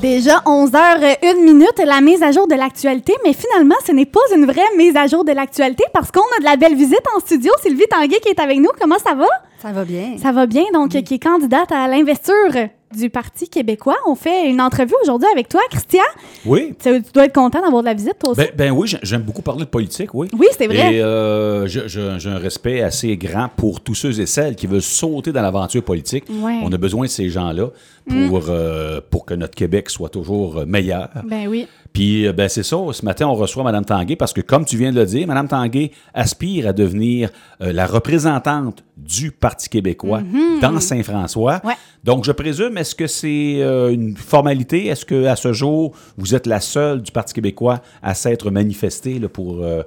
Déjà 11h01 minute, la mise à jour de l'actualité, mais finalement, ce n'est pas une vraie mise à jour de l'actualité parce qu'on a de la belle visite en studio. Sylvie Tanguay qui est avec nous. Comment ça va? Ça va bien. Ça va bien, donc qui est candidate à l'investiture du Parti québécois. On fait une entrevue aujourd'hui avec toi, Christian. Oui. Tu, tu dois être content d'avoir de la visite, toi aussi. Ben, ben oui, j'ai- j'aime beaucoup parler de politique, oui. Oui, c'est vrai. Et euh, j'ai un respect assez grand pour tous ceux et celles qui veulent sauter dans l'aventure politique. Ouais. Mm. On a besoin de ces gens-là pour, euh, pour que notre Québec soit toujours meilleur. Ben oui. Puis, euh, ben, c'est ça. Ce matin, on reçoit Mme Tanguay parce que, comme tu viens de le dire, Mme Tanguay aspire à devenir euh, la représentante du Parti québécois dans Saint-François. Ouais. Donc, je présume, est-ce que c'est euh, une formalité? Est-ce que à ce jour, vous êtes la seule du Parti québécois à s'être manifestée là, pour euh,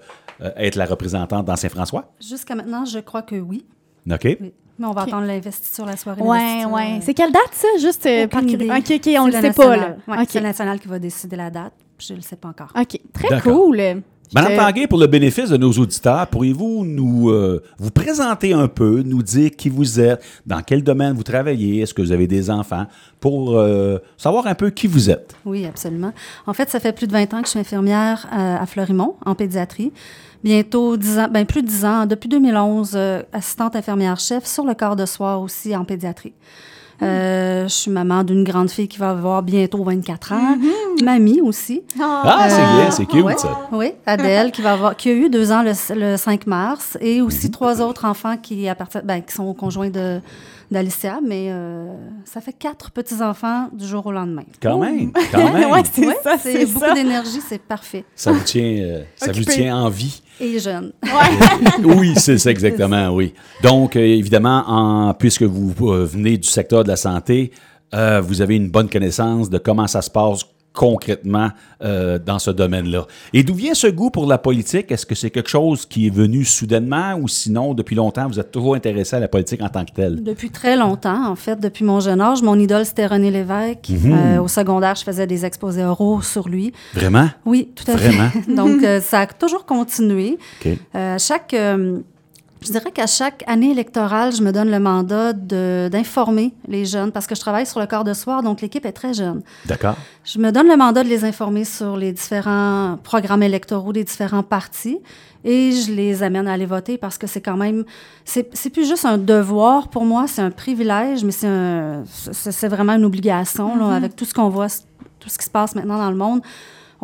être la représentante dans Saint-François? Jusqu'à maintenant, je crois que oui. OK? Oui. Mais on va attendre l'investiture, la soirée ouais. euh, C'est quelle date, ça? Juste euh, par. OK, OK, on le sait pas, là. Ouais. C'est le national qui va décider la date. Je ne le sais pas encore. OK, très cool. Madame Tanguay, pour le bénéfice de nos auditeurs, pourriez-vous nous euh, vous présenter un peu, nous dire qui vous êtes, dans quel domaine vous travaillez, est-ce que vous avez des enfants, pour euh, savoir un peu qui vous êtes? Oui, absolument. En fait, ça fait plus de 20 ans que je suis infirmière euh, à Fleurimont, en pédiatrie. Bientôt 10 ans, ben plus de 10 ans, depuis 2011, euh, assistante infirmière-chef sur le corps de soir aussi en pédiatrie. Euh, je suis maman d'une grande fille qui va avoir bientôt 24 ans, mamie aussi. Ah, c'est Euh, bien, c'est cute, ouais, ça. Oui, Adèle, qui, va avoir, qui a eu deux ans le, le 5 mars, et aussi trois autres enfants qui, appartiennent, ben, qui sont conjoints de, d'Alicia, mais euh, ça fait quatre petits-enfants du jour au lendemain. Quand même, quand même. ouais, c'est Ouais, ça, c'est c'est beaucoup ça. d'énergie, c'est parfait. Ça vous tient, euh, ça vous tient en vie. Et jeune. oui, c'est ça exactement, oui. Donc, euh, évidemment, en, puisque vous euh, venez du secteur de la santé, euh, vous avez une bonne connaissance de comment ça se passe concrètement euh, dans ce domaine-là. Et d'où vient ce goût pour la politique? Est-ce que c'est quelque chose qui est venu soudainement ou sinon, depuis longtemps, vous êtes toujours intéressé à la politique en tant que telle? Depuis très longtemps, en fait, depuis mon jeune âge. Mon idole, c'était René Lévesque. Euh, au secondaire, je faisais des exposés oraux sur lui. Vraiment? Oui, tout à Vraiment? fait. Donc, euh, ça a toujours continué. Chaque, je dirais qu'à chaque année électorale, je me donne le mandat d'informer les jeunes parce que je travaille sur le corps de soir, donc l'équipe est très jeune. D'accord. Je me donne le mandat de les informer sur les différents programmes électoraux des différents partis et je les amène à aller voter parce que c'est quand même, c'est plus juste un devoir pour moi, c'est un privilège, mais c'est vraiment une obligation là, avec tout ce qu'on voit, tout ce qui se passe maintenant dans le monde.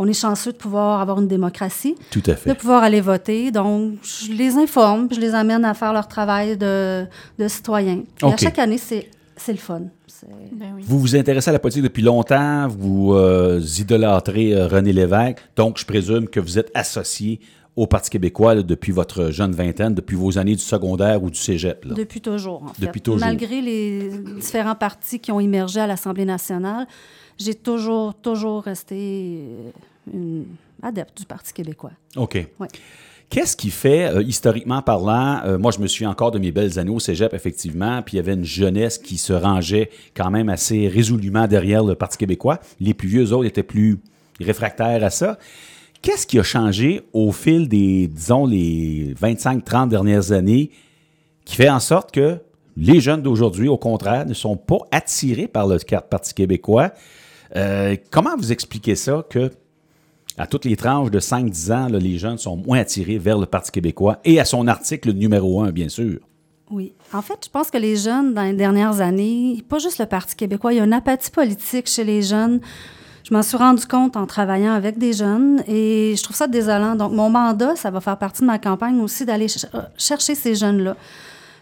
On est chanceux de pouvoir avoir une démocratie Tout à de fait. pouvoir aller voter. Donc, je les informe, puis je les amène à faire leur travail de, de citoyen. Puis à chaque année, c'est c'est le fun. C'est- Ben oui. Vous vous intéressez à la politique depuis longtemps, vous euh, idolâtrez euh, René Lévesque, donc je présume que vous êtes associé au Parti québécois là, depuis votre jeune vingtaine, depuis vos années du secondaire ou du cégep. là. Depuis toujours, en fait. Depuis toujours. Malgré les différents partis qui ont émergé à l'Assemblée nationale, j'ai toujours, toujours resté euh, une adepte du Parti québécois. OK. Ouais. Qu'est-ce qui fait, euh, historiquement parlant, euh, moi je me souviens encore de mes belles années au cégep, effectivement, puis il y avait une jeunesse qui se rangeait quand même assez résolument derrière le Parti québécois. Les plus vieux autres étaient plus réfractaires à ça. Qu'est-ce qui a changé au fil des, disons, les 25-30 dernières années qui fait en sorte que les jeunes d'aujourd'hui, au contraire, ne sont pas attirés par le Parti québécois? Euh, comment vous expliquez ça que à toutes les tranches de 5-10 ans, les jeunes sont moins attirés vers le Parti québécois et à son article numéro un, bien sûr? Oui. En fait, je pense que les jeunes, dans les dernières années, pas juste le Parti québécois, il y a une apathie politique chez les jeunes. Je m'en suis rendu compte en travaillant avec des jeunes et je trouve ça désolant. Donc, mon mandat, ça va faire partie de ma campagne aussi d'aller euh, chercher ces jeunes-là.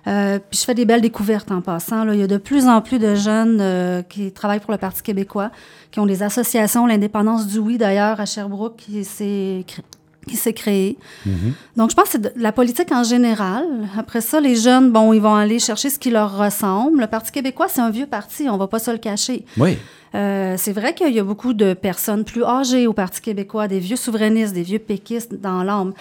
Euh, puis je fais des belles découvertes en passant. Là. Il y a de plus en plus de jeunes euh, qui travaillent pour le Parti québécois, qui ont des associations, l'indépendance du oui d'ailleurs à Sherbrooke qui s'est qui s'est créée. Donc je pense que c'est la politique en général. Après ça, les jeunes, bon, ils vont aller chercher ce qui leur ressemble. Le Parti québécois, c'est un vieux parti, on va pas se le cacher. Oui. Euh, c'est vrai qu'il y a beaucoup de personnes plus âgées au Parti québécois, des vieux souverainistes, des vieux péquistes dans l'âme.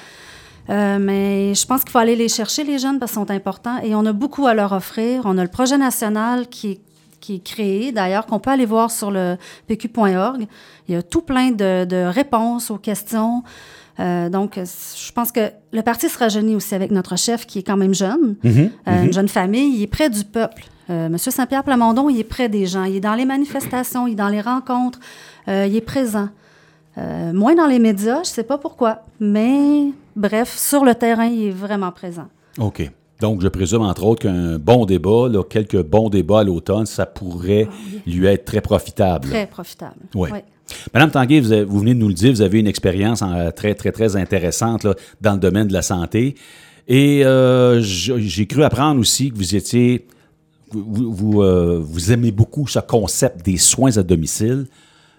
Euh, mais je pense qu'il faut aller les chercher, les jeunes, parce qu'ils sont importants et on a beaucoup à leur offrir. On a le projet national qui est, qui est créé, d'ailleurs, qu'on peut aller voir sur le pq.org. Il y a tout plein de, de réponses aux questions. Euh, donc, je pense que le parti se rajeunit aussi avec notre chef qui est quand même jeune, Mhm, euh, une jeune famille. Il est près du peuple. Euh, Monsieur Saint-Pierre Plamondon, il est près des gens. Il est dans les manifestations, il est dans les rencontres, il est présent. Euh, moins dans les médias, je ne sais pas pourquoi, mais bref, sur le terrain, il est vraiment présent. OK. Donc, je présume, entre autres, qu'un bon débat, là, quelques bons débats à l'automne, ça pourrait lui être très profitable. Très profitable. Oui. Oui. Madame Tanguay, vous, avez- vous venez de nous le dire, vous avez une expérience en- très, très, très intéressante là, dans le domaine de la santé. Et euh, j'ai cru apprendre aussi que vous étiez. Vous, vous, euh, vous aimez beaucoup ce concept des soins à domicile.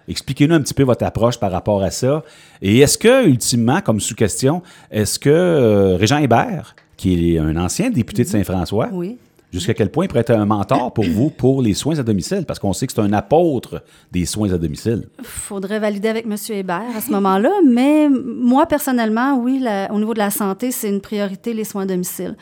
Expliquez-nous un petit peu votre approche par rapport à ça. Et est-ce que, ultimement, comme sous-question, est-ce que euh, Régent Hébert, qui est un ancien député de Saint-François, Oui. jusqu'à quel point il pourrait être un mentor pour vous pour les soins à domicile? Parce qu'on sait que c'est un apôtre des soins à domicile. faudrait valider avec M. Hébert à ce moment-là, mais moi, personnellement, oui, la- au niveau de la santé, c'est une priorité, les soins à domicile.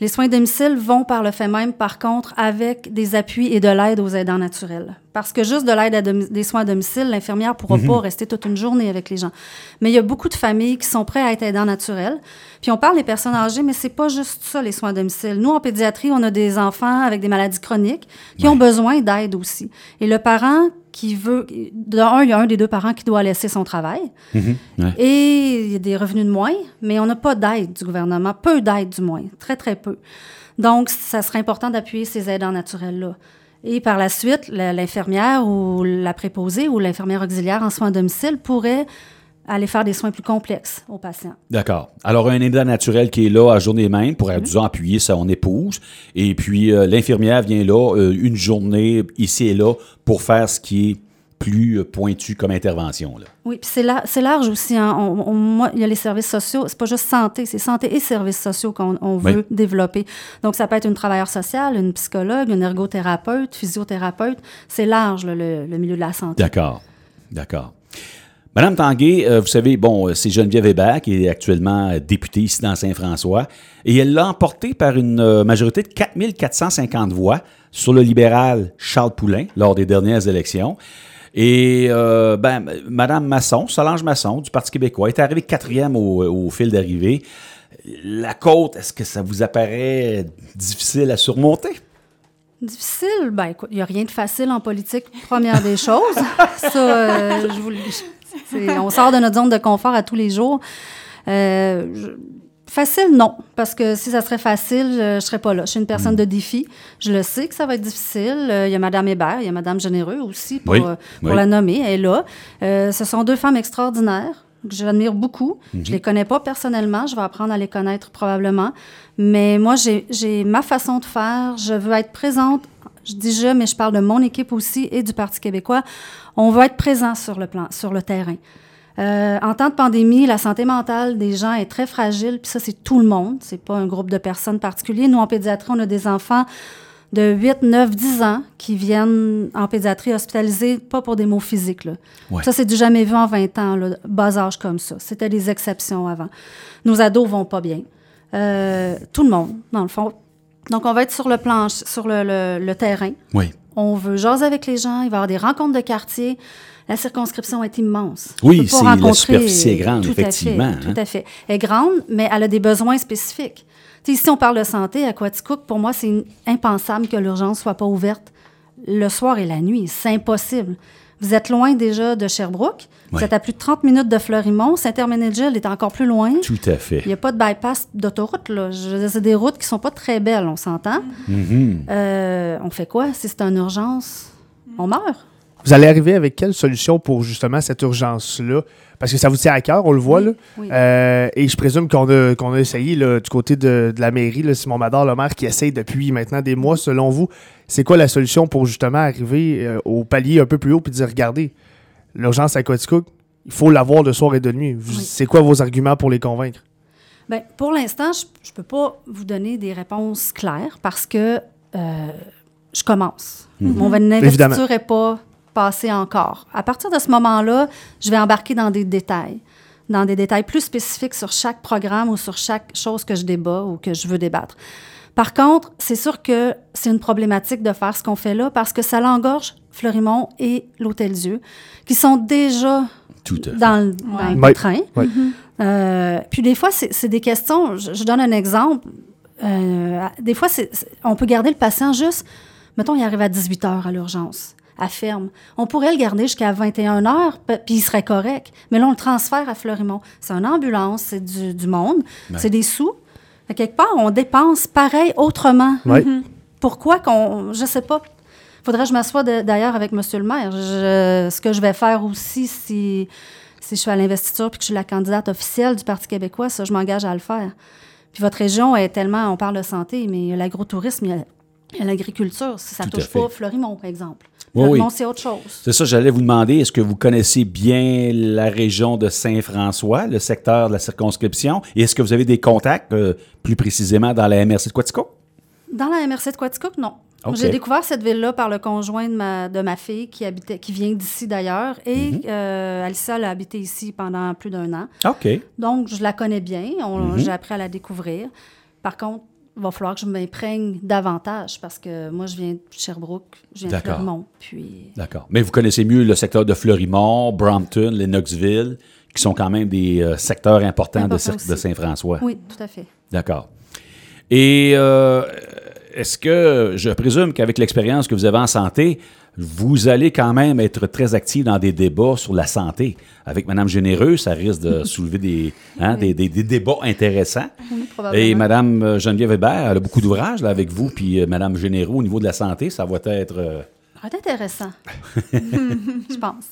Les soins à domicile vont par le fait même, par contre, avec des appuis et de l'aide aux aidants naturels. Parce que juste de l'aide des soins à domicile, l'infirmière ne pourra pas rester toute une journée avec les gens. Mais il y a beaucoup de familles qui sont prêtes à être aidants naturels. Puis on parle des personnes âgées, mais c'est pas juste ça, les soins à domicile. Nous, en pédiatrie, on a des enfants avec des maladies chroniques qui ont besoin d'aide aussi. Et le parent qui veut... De un, il y a un des deux parents qui doit laisser son travail. Ouais. Et il y a des revenus de moins, mais on n'a pas d'aide du gouvernement, peu d'aide du moins, très, très peu. Donc, ça serait important d'appuyer ces aidants naturels-là. Et par la suite, l'infirmière ou la préposée ou l'infirmière auxiliaire en soins à domicile pourrait aller faire des soins plus complexes aux patients. D'accord. Alors, un aidant naturel qui est là à journée même pour, disons, appuyer son épouse. Et puis, euh, l'infirmière vient là euh, une journée, ici et là, pour faire ce qui est plus euh, pointu comme intervention. Là. Oui, puis c'est la- c'est large aussi. hein. On- on- moi, il y a les services sociaux. C'est pas juste santé, c'est santé et services sociaux qu'on on Oui. veut développer. Donc, ça peut être une travailleuse sociale, une psychologue, une ergothérapeute, physiothérapeute. C'est large, là, le, le milieu de la santé. D'accord. D'accord. Madame Tanguay, euh, vous savez, bon, euh, c'est Geneviève Hébert qui est actuellement députée ici dans Saint-François et elle l'a emporté par une majorité de 4450 voix sur le libéral Charles Poulain lors des dernières élections. Et euh, ben, Madame Masson, Solange Masson du Parti québécois, est arrivée quatrième au, au fil d'arrivée. La côte, est-ce que ça vous apparaît difficile à surmonter? Difficile? Ben, écoute, il n'y a rien de facile en politique, première des choses. Ça, euh, je vous le On sort de notre zone de confort à tous les jours. Euh, je- facile, non. Parce que si ça serait facile, je ne serais pas là. Je suis une personne de défi. Je le sais que ça va être difficile. Euh, Il y a Mme Hébert, il y a Mme Généreux aussi, pour, Oui, euh, pour oui. la nommer. Elle est là. Euh, ce sont deux femmes extraordinaires que j'admire beaucoup. Je les connais pas personnellement. Je vais apprendre à les connaître probablement. Mais moi, j'ai ma façon de faire. Je veux être présente. Je dis je, mais je parle de mon équipe aussi et du Parti québécois. On veut être présent sur le plan, sur le terrain. Euh, en temps de pandémie, la santé mentale des gens est très fragile, puis ça, c'est tout le monde. C'est pas un groupe de personnes particulier. Nous, en pédiatrie, on a des enfants de 8, 9, 10 ans qui viennent en pédiatrie hospitalisés, pas pour des maux physiques. Là. Ouais. Ça, c'est du jamais vu en 20 ans, là, bas âge comme ça. C'était des exceptions avant. Nos ados vont pas bien. Euh, tout le monde, dans le fond. Donc, on va être sur le planche, sur le, le- le terrain. Oui. On veut jaser avec les gens. Il va y avoir des rencontres de quartier. La circonscription est immense. Oui, c'est- la superficie est grande, Tout à fait, effectivement, hein. Tout à fait. Elle est grande, mais elle a des besoins spécifiques. Tu sais, si on parle de santé à Quaticook, pour moi, c'est impensable que l'urgence soit pas ouverte le soir et la nuit. C'est impossible. Vous êtes loin déjà de Sherbrooke. Vous Ouais. êtes à plus de 30 minutes de Fleurimont. Saint-Herménégil est encore plus loin. Tout à fait. Il n'y a pas de bypass d'autoroute. là. C'est des routes qui sont pas très belles, on s'entend. Mhm. Euh, on fait quoi? Si c'est une urgence? On meurt. Vous allez arriver avec quelle solution pour justement cette urgence-là? Parce que ça vous tient à cœur, on le voit. Oui, là. oui. Euh, et je présume qu'on a, qu'on a essayé là, du côté de, de la mairie, là, Simon Mador, le maire, qui essaye depuis maintenant des mois, selon vous. C'est quoi la solution pour justement arriver euh, au palier un peu plus haut et dire, regardez, l'urgence à Quaticook, il faut l'avoir de soir et de nuit. Oui. C'est quoi vos arguments pour les convaincre? Bien, pour l'instant, je ne peux pas vous donner des réponses claires parce que euh, je commence. Mon investiture n'est pas passée encore. À partir de ce moment-là, je vais embarquer dans des détails, dans des détails plus spécifiques sur chaque programme ou sur chaque chose que je débat ou que je veux débattre. Par contre, c'est sûr que c'est une problématique de faire ce qu'on fait là parce que ça l'engorge Fleurimont et l'Hôtel-Dieu, qui sont déjà Tout dans le, dans le Ouais. train. Ouais. Euh, puis des fois, c'est des questions. Je, je donne un exemple. Euh, des fois, on peut garder le patient juste, mettons, il arrive à 18 heures à l'urgence, à ferme. On pourrait le garder jusqu'à 21 heures, puis il serait correct. Mais là, on le transfère à Fleurimont. C'est une ambulance, c'est du, du monde, c'est des sous. Fait quelque part, on dépense pareil autrement. Ouais. Pourquoi qu'on. Je sais pas. Faudrait que je m'assoie d'ailleurs avec M. le maire. Je- ce que je vais faire aussi, si, si je suis à l'investiture puis que je suis la candidate officielle du Parti québécois, ça, je m'engage à le faire. Puis votre région est tellement. On parle de santé, mais il y a l'agrotourisme, il y a- l'agriculture. Ça Tout à touche pas Fleurimont, par exemple. Oui, oui. c'est autre chose. C'est ça, j'allais vous demander, est-ce que vous connaissez bien la région de Saint-François, le secteur de la circonscription, et est-ce que vous avez des contacts, euh, plus précisément, dans la MRC de Quatico? Dans la MRC de Quaticook, non. J'ai découvert cette ville-là par le conjoint de ma, de ma fille qui, habitait, qui vient d'ici d'ailleurs. Et Mhm. euh, Alissa, a habité ici pendant plus d'un an. OK. Donc, je la connais bien. Mhm. J'ai appris à la découvrir. Par contre, va falloir que je m'imprègne davantage parce que moi, je viens de Sherbrooke, je viens de. Clermont. Puis, D'accord. Mais vous connaissez mieux le secteur de Fleurimont, Brampton, Lennoxville, qui sont quand même des euh, secteurs importants de, Important de Saint-François. oui, tout à fait. D'accord. Et euh, est-ce que, je présume qu'avec l'expérience que vous avez en santé, vous allez quand même être très actif dans des débats sur la santé. Avec Mme Généreux, ça risque de soulever des, hein, des, des- des débats intéressants. Oui, Et. Mme Geneviève Hébert, elle a beaucoup d'ouvrages là, avec vous, puis euh, Mme Généreux, au niveau de la santé, ça va être... euh, c'est intéressant. je pense.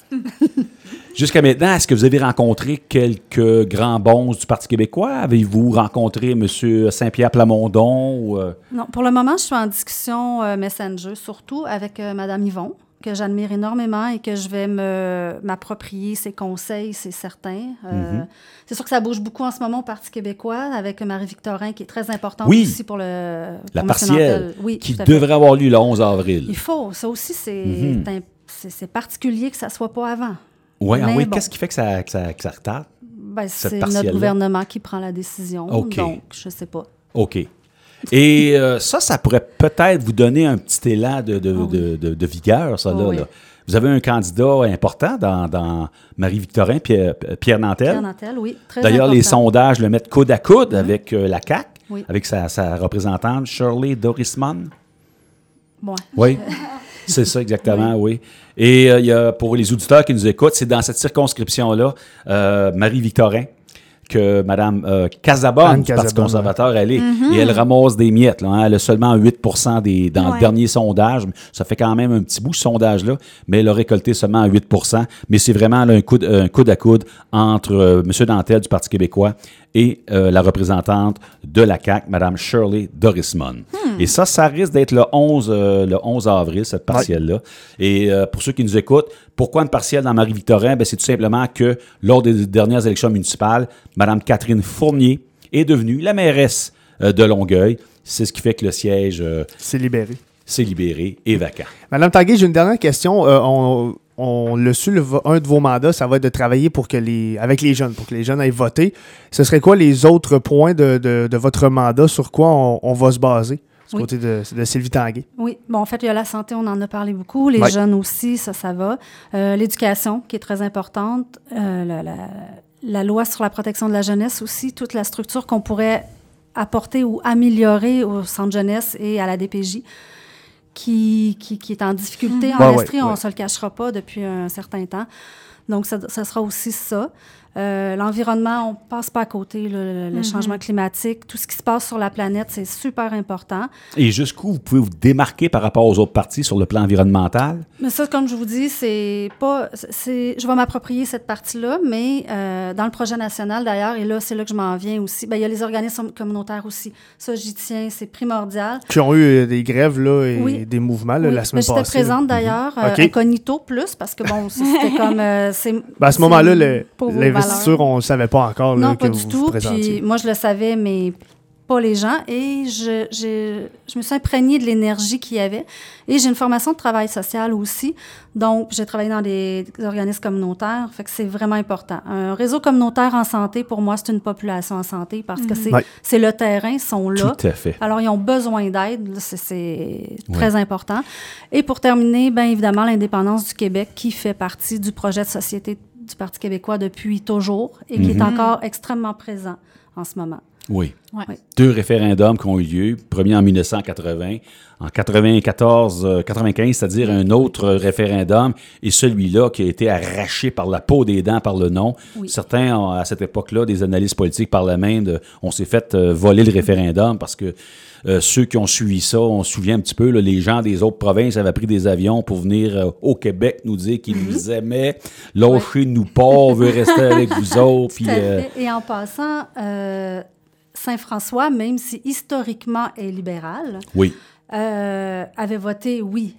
Jusqu'à maintenant, est-ce que vous avez rencontré quelques grands bons du Parti québécois? Avez-vous rencontré M. Saint-Pierre Plamondon? Ou, euh, Non, pour le moment, je suis en discussion euh, Messenger, surtout avec euh, Mme Yvon, que j'admire énormément et que je vais me, m'approprier ses conseils, c'est certain. Euh, Mhm. C'est sûr que ça bouge beaucoup en ce moment au Parti québécois avec Marie-Victorin, qui est très importante Oui. aussi pour le la pour partielle. Oui, qui devrait avoir lieu le 11 avril. Il faut. Ça aussi, c'est, Mhm. imp- c'est, c'est particulier que ça soit pas avant. Oui, ah oui. bon. qu'est-ce qui fait que ça, que ça, que ça retarde? Ben, c'est notre gouvernement qui prend la décision. OK. Donc, je sais pas. OK. Et euh, ça, ça pourrait peut-être vous donner un petit élan de, de, Ah oui. de- de- de vigueur, ça, Ah là, oui. là. Vous avez un candidat important dans, dans Marie-Victorin, Pierre, Pierre Nantel. Pierre Nantel, oui, D'ailleurs, les sondages le mettent coude à coude avec euh, la CAQ, Oui. avec sa, sa représentante Shirley Dorisman. Oui, c'est ça exactement, oui. Et euh, il y a, pour les auditeurs qui nous écoutent, c'est dans cette circonscription-là, euh, Marie-Victorin, que Mme euh, Casabonne, Anne du Parti conservateur, elle est. Et elle ramasse des miettes. Là, hein. Elle a seulement 8% des, dans le dernier sondage. Ça fait quand même un petit bout, ce sondage-là, mais elle a récolté seulement 8% Mais c'est vraiment là, un, coude, un coude à coude entre euh, M. Dantel du Parti québécois et euh, la représentante de la CAQ, Mme Shirley Dorismon. Et ça, ça risque d'être le 11, euh, le 11 avril, cette partielle-là. Et euh, pour ceux qui nous écoutent, pourquoi une partielle dans Marie-Victorin? Ben, c'est tout simplement que lors des dernières élections municipales, Mme Catherine Fournier est devenue la mairesse de Longueuil. C'est ce qui fait que le siège C'est libéré. s'est libéré et vacant. Madame Tanguay, j'ai une dernière question. On on su, le vo- un de vos mandats, ça va être de travailler pour que les, avec les jeunes, pour que les jeunes aillent voter. Ce serait quoi les autres points de, de- de votre mandat? Sur quoi on, on va se baser? Du Oui. côté de, de Sylvie Tanguay? Oui, bon, en fait, il y a la santé, on en a parlé beaucoup. Les jeunes aussi, ça, ça va. Euh, L'éducation, qui est très importante. Euh, la, la- la loi sur la protection de la jeunesse aussi, toute la structure qu'on pourrait apporter ou améliorer au centre jeunesse et à la DPJ, qui, qui, qui est en difficulté en Ouais, ouais, Estrie, on ouais. ne se le cachera pas depuis un certain temps. Donc, ça, ça sera aussi ça. Euh, L'environnement, on ne passe pas à côté. Le, le changement climatique, tout ce qui se passe sur la planète, c'est super important. Et jusqu'où vous pouvez vous démarquer par rapport aux autres partis sur le plan environnemental? Mais ça, comme je vous dis, c'est pas. c'est- Je vais m'approprier cette partie-là, mais euh, dans le projet national d'ailleurs, et là, c'est là que je m'en viens aussi. Ben, il y a les organismes communautaires aussi. Ça, j'y tiens, c'est primordial. Qui ont eu euh, des grèves là, et Oui. des mouvements là, Oui, la semaine mais J'étais passée. là. présente d'ailleurs, euh, OK. incognito plus, parce que bon, c'était comme. euh, c'est- Ben, à ce moment-là, le- l'investiture, valeurs. on ne savait pas encore là, Non, pas du vous tout. Puis moi, je le savais, mais pas les gens. Et je, me suis imprégnée de l'énergie qu'il y avait. Et j'ai une formation de travail social aussi. Donc, j'ai travaillé dans des, des organismes communautaires. Fait que c'est vraiment important. Un réseau communautaire en santé, pour moi, c'est une population en santé parce que c'est, Ouais. c'est le terrain, ils sont là. Tout à fait. Alors, ils ont besoin d'aide, c'est, c'est très important. Et pour terminer, bien évidemment, l'indépendance du Québec qui fait partie du projet de société du Parti québécois depuis toujours et qui est encore extrêmement présent en ce moment. Oui. Ouais. Deux référendums qui ont eu lieu. Premier en 1980, en 94, euh, 95, c'est-à-dire un autre référendum, et celui-là qui a été arraché par la peau des dents par le nom. Oui. Certains, ont, à cette époque-là, des analystes politiques par la main, de, on s'est fait euh, voler le référendum parce que euh, ceux qui ont suivi ça, on se souvient un petit peu, là, les gens des autres provinces avaient pris des avions pour venir euh, au Québec nous dire qu'ils nous aimaient. Lâchez-nous pas, on veut rester avec vous autres. Puis, euh. Et en passant, euh, Saint-François, même si historiquement est libéral, oui. euh, avait voté oui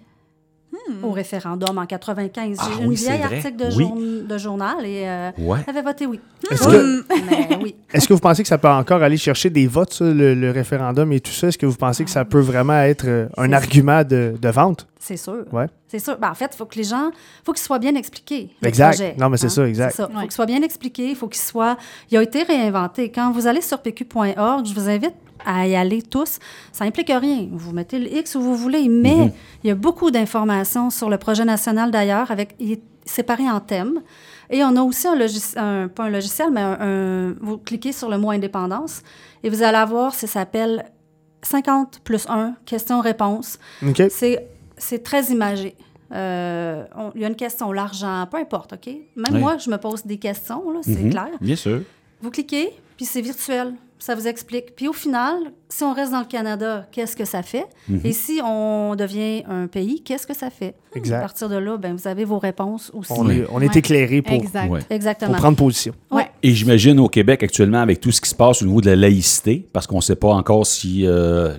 au référendum en 95. Ah J'ai une oui, c'est vieille vrai. article de, Oui. de journal et euh, Ouais. avait voté oui. Est-ce Oui, que- mais oui. Est-ce que vous pensez que ça peut encore aller chercher des votes, ça, le, le référendum et tout ça? Est-ce que vous pensez que ça peut vraiment être euh, un argument de, de vente? C'est sûr. Ouais. C'est sûr. Ben, en fait, il faut que les gens, faut qu'ils soient bien expliqués. le Exact. projet, Non, mais c'est ça, exact. Ça. faut Ouais. qu'il soit bien expliqué. Il faut qu'il soit. Il a été réinventé. Quand vous allez sur pq.org, je vous invite à y aller tous. Ça implique rien. Vous mettez le X où vous voulez, mais Mhm. il y a beaucoup d'informations sur le projet national d'ailleurs, avec il est séparé en thèmes. Et on a aussi un logiciel, pas un logiciel, mais un, un- vous cliquez sur le mot indépendance et vous allez avoir, ça s'appelle 50 plus 1, questions-réponses. OK. C'est, c'est très imagé. Euh, on- Il y a une question, l'argent, peu importe, OK? Même Oui. moi, je me pose des questions, là, c'est Mhm. clair. Bien sûr. Vous cliquez, puis c'est virtuel. Ça vous explique. Puis au final, si on reste dans le Canada, qu'est-ce que ça fait? Mhm. Et si on devient un pays, qu'est-ce que ça fait? Exact. À partir de là, ben, vous avez vos réponses aussi. On est, on est Ouais. éclairé pour, Exact. Ouais. Exactement. pour prendre position. Ouais. Et j'imagine au Québec actuellement, avec tout ce qui se passe au niveau de la laïcité, parce qu'on ne sait pas encore si, euh,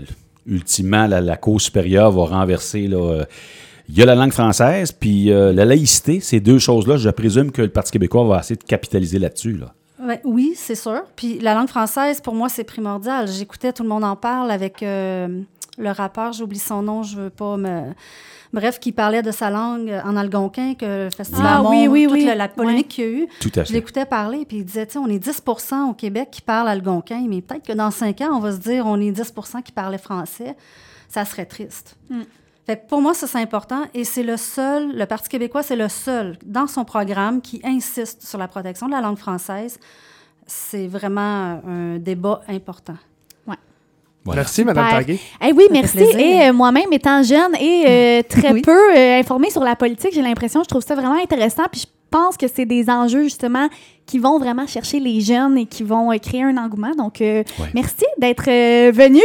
ultimement, la, la Cour supérieure va renverser. Là, euh, il y a la langue française, puis euh, la laïcité, ces deux choses-là, je présume que le Parti québécois va essayer de capitaliser là-dessus. Là. Oui, c'est sûr. Puis la langue française, pour moi, c'est primordial. J'écoutais Tout le monde en parle avec euh, le rappeur, j'oublie son nom, je veux pas me... Bref, qui parlait de sa langue en algonquin, que le Festival Ah, Monde, oui, oui, toute oui. la, la polémique qu'il y a eu. Tout à Je fait. l'écoutais parler, puis il disait, tu sais, on est 10% au Québec qui parlent algonquin, mais peut-être que dans cinq ans, on va se dire, on est 10% qui parlaient français. Ça serait triste. Mm. Fait que pour moi, ça, c'est important. Et c'est le seul, le Parti québécois, c'est le seul dans son programme qui insiste sur la protection de la langue française. C'est vraiment un débat important. Voilà. Merci, Mme. Tanguay. Eh oui, merci. Et euh, moi-même, étant jeune et euh, très Oui. peu euh, informée sur la politique, j'ai l'impression, je trouve ça vraiment intéressant. Puis je pense que c'est des enjeux, justement, qui vont vraiment chercher les jeunes et qui vont euh, créer un engouement. Donc, euh, Ouais. merci d'être euh, venu.